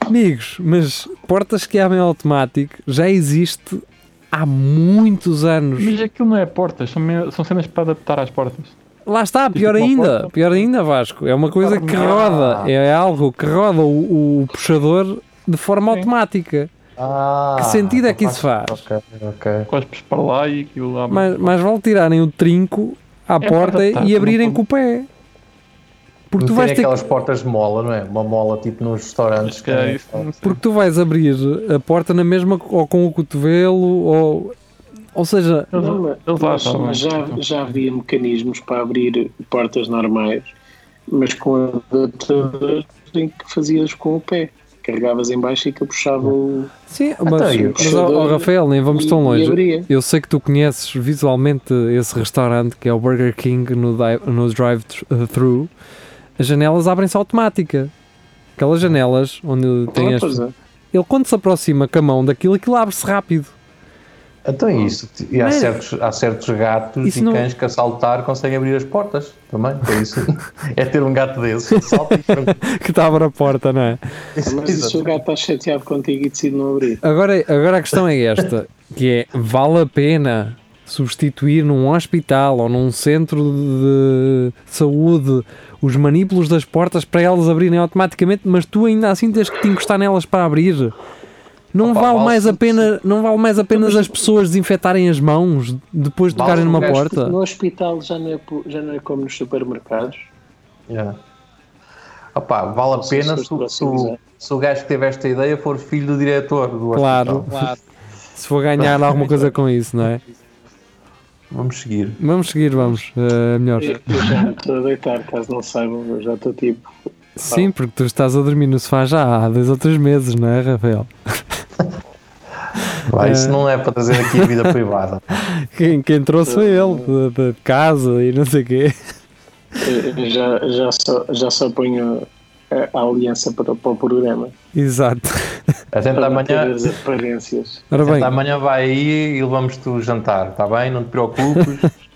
Amigos, mas portas que abrem automático já existe há muitos anos. Mas aquilo não é portas, são, são cenas para adaptar às portas. Lá está, pior Tipo ainda, porta. pior ainda, Vasco. É uma coisa que Ah. roda, é algo que roda o, o puxador de forma Sim. automática. Ah, Que sentido é que isso faz? Ok, ok. Cospes para lá e aquilo abre. Mas, mas vale tirarem o trinco à para porta adaptar, e não abrirem com o pé. Porque tu Não vais tem ter que aquelas portas de mola, não é? Uma mola tipo nos restaurantes. Que é que- isso. Porque tu vais abrir a porta na mesma ou com o cotovelo ou. Ou seja, Não, mas- mas já, já havia mecanismos para abrir portas normais, mas com adaptadores em que fazias com o pé. Carregavas em baixo e que puxava o. sim, mas, Então, mas ó, ó, Rafael, nem vamos tão longe. Eu sei que tu conheces visualmente esse restaurante que é o Burger King no, no drive-thru. As janelas abrem-se automática. Aquelas janelas onde tem Ah, as. pois é. Ele quando se aproxima com a mão daquilo, aquilo abre-se rápido. Então é isso. E há Não certos, há certos gatos Isso e não- cães que a saltar conseguem abrir as portas também. É isso. é ter um gato desse. Salta e que te abre a porta, não é? Mas se o gato está chateado contigo e decide não abrir? Agora, agora a questão é esta, que é, vale a pena substituir num hospital ou num centro de saúde os manipulos das portas para elas abrirem automaticamente, mas tu ainda assim tens que te encostar nelas para abrir? Não Opa, vale mais a pena, não vale mais apenas as pessoas desinfetarem as mãos depois de tocarem um numa porta? No hospital já não é, já não é como nos supermercados. Yeah. Opa, vale a pena se se, se se o gajo que teve esta ideia for filho do diretor do Claro, hospital. se for ganhar alguma coisa com isso, não é? Vamos seguir. Vamos seguir, vamos, eh, melhor. Eu, eu já me estou a deitar, caso não saibam, eu já estou tipo. Sim, porque tu estás a dormir no sofá já há dois ou três meses, não é, Rafael? Vai, isso Eh. não é para trazer aqui a vida privada. Quem, quem trouxe foi ele, de, de casa e não sei o quê. eu Já, já, só, já só ponho a, a aliança para, para o programa. Exato. Atenta Para manter amanhã, as aparências. Ora bem, atenta amanhã vai aí e levamos-te o jantar, está bem? Não te preocupes.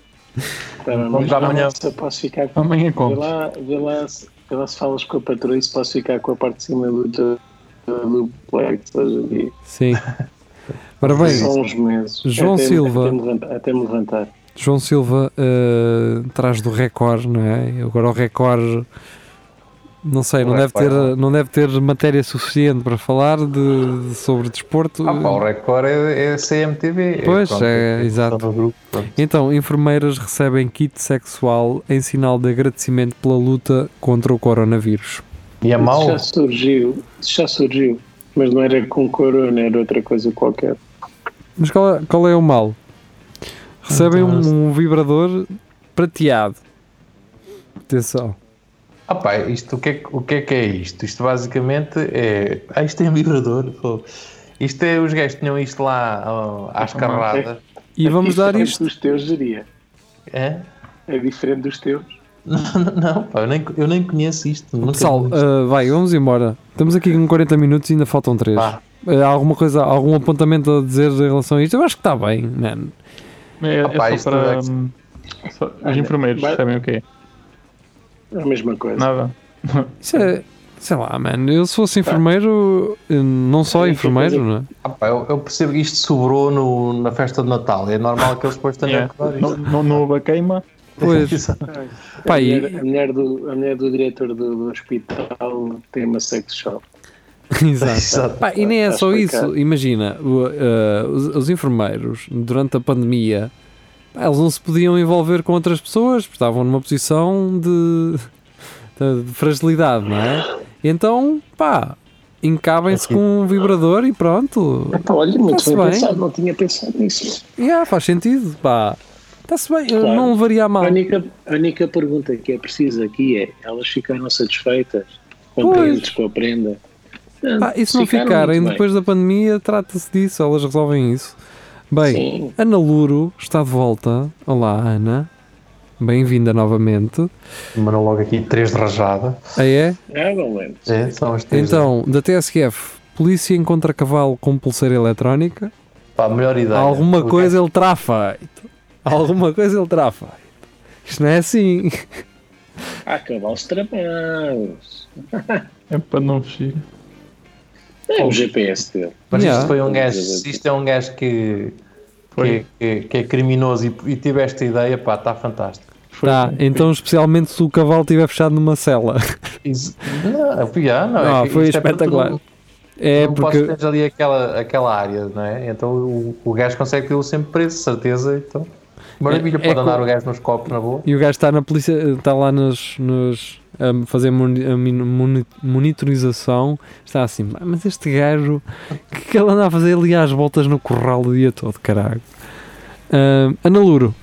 Tá Vamos amanhã. se eu posso ficar com. Amanhã Vê como? lá, vê, lá, se- vê lá se falas com a patroa e se posso ficar com a parte de cima do, hoje em dia. sim. Ora bem, Só uns meses. João até, Silva. Até me levantar. Até me levantar. João Silva eh, traz do Record, não é? Agora o Record, não sei, não deve, ter, não. deve ter matéria suficiente para falar de, sobre desporto. Ah, pá, o Record é, é CMTV. Pois, pronto, é, exato. grupo. Então, enfermeiras recebem kit sexual em sinal de agradecimento pela luta contra o coronavírus. E é mau? já surgiu. Isso já surgiu. Mas não era com corona, era outra coisa qualquer. Mas qual é, qual é o mal? Recebem Então, um, um vibrador prateado. Atenção. Ah pá, isto, o, que é, que- o que é que é isto? Isto basicamente é. Ah, isto é um vibrador. pô. Isto é. Os gajos tinham isto lá ah, às carradas. E vamos dar diferente isto. dos teus, diria. É? É diferente dos teus. Não, pá, eu nem, eu nem conheço isto. nunca Pessoal, uh, vai, vamos embora. Estamos aqui com 40 minutos e ainda faltam 3. Pá, alguma coisa, algum apontamento a dizer em relação a isto? Eu acho que está bem, man. É, é Opa, só para. é que- hum, só- os enfermeiros vai- sabem o quê? É a mesma coisa. Nada. Isso é, sei lá, man. Eu se fosse enfermeiro, eh, não só É, enfermeiro, não é? ah, pá, eu, eu percebo que isto sobrou no, na festa de Natal. É normal que eles depois tenham Yeah. que dar Não, isto. não, não houve a queima. Pois. Exato. Pá, a, e- mulher, a, mulher do, a mulher do diretor do, do hospital tem uma sex shop. Exato. Exato. Pá, e nem é Está só isso. Imagina, o, eh, os, os enfermeiros, durante a pandemia, pá, eles não se podiam envolver com outras pessoas, porque estavam numa posição de, de- de fragilidade, não é? E então, pá, encabem-se com um vibrador e pronto. Epá, olha, muito bem, bem. pensado, não tinha pensado nisso. Yeah, faz sentido, pá. Está-se bem, eu Claro. não levaria a mal. A única, a única pergunta que é precisa aqui é: elas ficaram satisfeitas, contentes com a prenda? Pá, e se não ficarem bem. depois da pandemia, trata-se disso, elas resolvem isso. Bem, Sim. Ana Luro está de volta. Olá, Ana. Bem-vinda novamente. Mandam logo aqui três de rajada. Ah, é? Ah, não lembro. É, são as três. Então, da TSF, polícia encontra cavalo com pulseira eletrónica. Pá, melhor ideia. Alguma coisa ele terá feito. Alguma coisa ele terá feito. Isto não é assim. Há cavalos tramados. É para não fugir. É o GPS dele. Mas Yeah. isto foi um gajo, se isto é um gajo que, que, que, que é criminoso e, e tive esta ideia, pá, está fantástico. Tá, então especialmente se o cavalo estiver fechado numa cela. Isso, não, já, não, Ah, é que foi é espetacular. tu- É não podes porque ter ali aquela, aquela área, não é? Então o, o gajo consegue tê-lo sempre preso, certeza. Então, maravilha, É- é pode andar o gajo nos copos na boa. E o gajo está na polícia, está lá nos, nos a fazer a monitorização, está assim, "Ah, mas este gajo, o que, que ele anda a fazer ali às voltas no corral o dia todo, caralho. Ah, Ana Luro,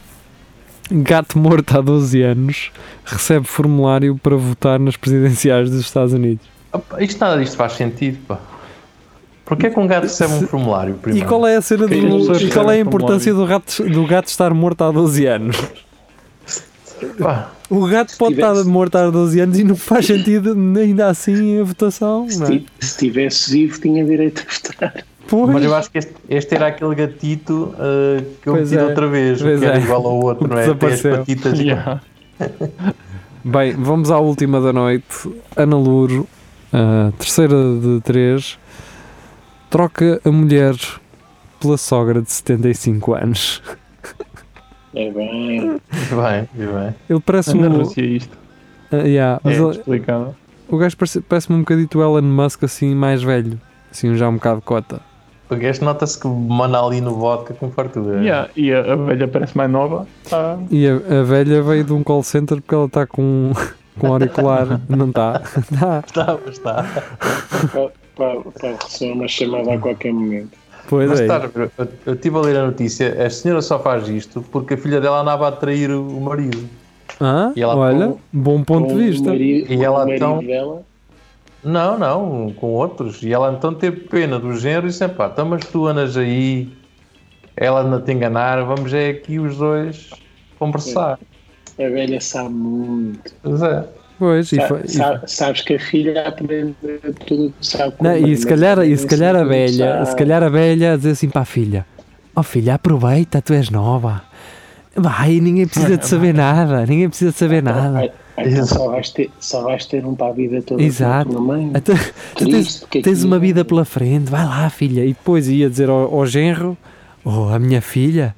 gato morto há 12 anos, recebe formulário para votar nas presidenciais dos Estados Unidos. Isto nada disto faz sentido, pá. Porquê é que um gato recebe um formulário primeiro? E qual é a cena do, e qual é a importância do gato, do gato estar morto há 12 anos? Pá, O gato pode tivesse- estar morto há 12 anos e não faz sentido ainda assim a votação, Se, é? vivo, tinha direito a votar. Pois. mas eu acho que este, este era aquele gatito ah, que eu Pois meti é, outra vez, pois que era é. igual ao outro, não é? Tem as patitas Yeah. Bem, vamos à última da noite. Ana Luro, a terceira de três, troca a mulher pela sogra de 75 anos. É bem. Bem, bem. Ele parece um. Rússia isto. Ah, yeah, mas É ele- explicado. o gajo parece- parece-me um bocadito Elon Musk assim, mais velho. Assim, já um bocado cota. O gajo nota-se que manda ali no vodka com fartura. Yeah, E a, a velha parece mais nova. Tá. E a, a velha veio de um call center porque ela está com, com auricular. Não está? Está. Está, mas está. Para, para, receber uma chamada a qualquer momento. Pois Mas é. está, eu, eu estive a ler a notícia, a senhora só faz isto porque a filha dela andava a trair o marido. Ah, E ela olha, com- bom ponto de vista. marido- E ela então- dela. Não, não, com outros. E ela então teve pena do género e disse: pá, então, mas tu andas aí, ela anda a te enganar, vamos é aqui os dois conversar. A velha sabe muito. Pois é. Pois, Sa- sa- sabes que a filha aprende tudo que sabe. Não, e mãe, se calhar, e se calhar a velha, se calhar a velha dizer assim para a filha: Oh filha, aproveita, tu és nova. Vai, ninguém precisa de saber nada, ninguém precisa de saber nada. Ai, ai, Então só vais, ter, só vais ter um para a vida toda. Exato. mãe. Então, tu tens, Triste, porque tens uma vida pela frente, vai lá, filha. E depois ia dizer ao, ao genro: Oh, a minha filha,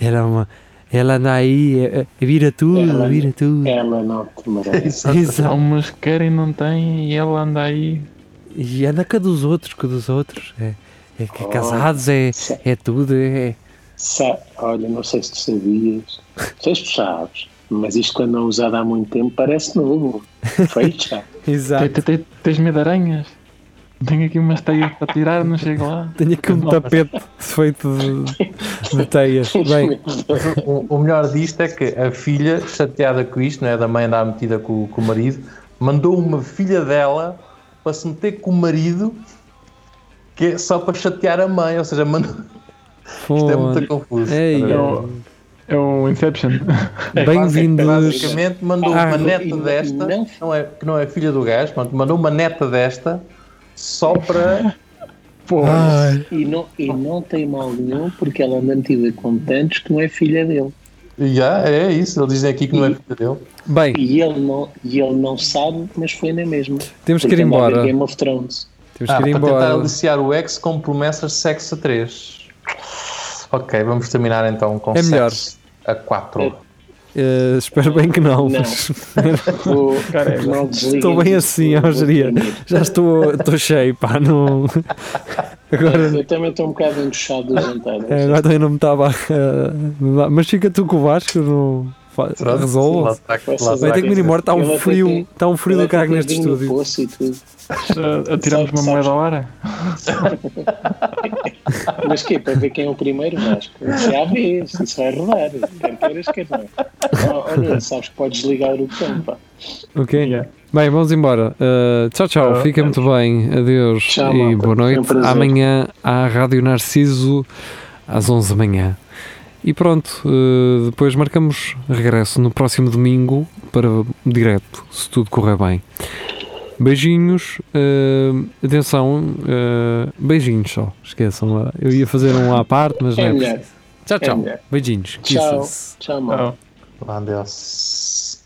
era uma, ela anda aí, eh, eh, vira tudo, Ela- vira tudo. Ela não te merece. Exato. umas que querem não têm e ela anda aí. E anda com a dos outros, com a dos outros. É, é que Oh. casados, é, é tudo. É, Sa- Olha, não sei se tu sabias. Não sei se tu sabes. Mas isto quando não usado há muito tempo parece novo. Já. exato. Te- te- te- Tens medo de aranhas? Tenho aqui umas teias para tirar, não chego lá. Tenho aqui um tapete feito de, de teias. Bem, O, o melhor disto é que a filha, chateada com isto, não é? Da mãe andar metida com, com o marido, mandou uma filha dela para se meter com o marido que é só para chatear a mãe, ou seja, mandou... isto é muito confuso. Ei, ver? Eu- É o Inception. Bem-vindos. Basicamente mandou Ah, uma neta desta, não- que não é, que não é filha do gajo, pronto, mandou uma neta desta só para. Ai, E não, e não tem mal nenhum porque ela é mantida com tantos que não é filha dele. Já, é isso, eles dizem aqui que não é filha dele. bem, E ele não, e ele não sabe, mas foi na mesma. temos que ir embora. Game of Thrones. Temos Ah, que ir para tentar embora. aliciar o ex com promessas de sexo a 3. Ok, vamos terminar então com É melhor. sexo a 4. Eh, espero bem que não. Não. mas Cara, é- Estou bem assim, ó, geria. Já estou, estou cheio, pá. Não... Agora, Eu também estou um bocado enxado do jantar. É, agora também não me estava a. Mas fica tu com o Vasco, não. Resolve. Vai ter que me ir embora, está um frio, está um frio do caralho neste estúdio. e atiramos uma moeda à hora. Mas que Para ver quem é o primeiro, Vasco. Já vês, isso vai rodar. Quer queiras, quer não. Ó, Olha, sabes que podes ligar o botão, pá. Ok? Yeah. Bem, vamos embora. Uh, tchau, tchau. Ah, Fica muito bem. Adeus Tchau, e boa um noite. prazer. Amanhã à Rádio Narciso às 11 da manhã. E pronto, uh, depois marcamos regresso no próximo domingo para direto, se tudo correr bem. Beijinhos, uh, atenção, uh, beijinhos só, esqueçam. Eu ia fazer um à parte, mas não É é preciso. Tchau, É tchau. Beijinhos. Tchau. Kisses. Tchau, mal. Tchau. Adeus.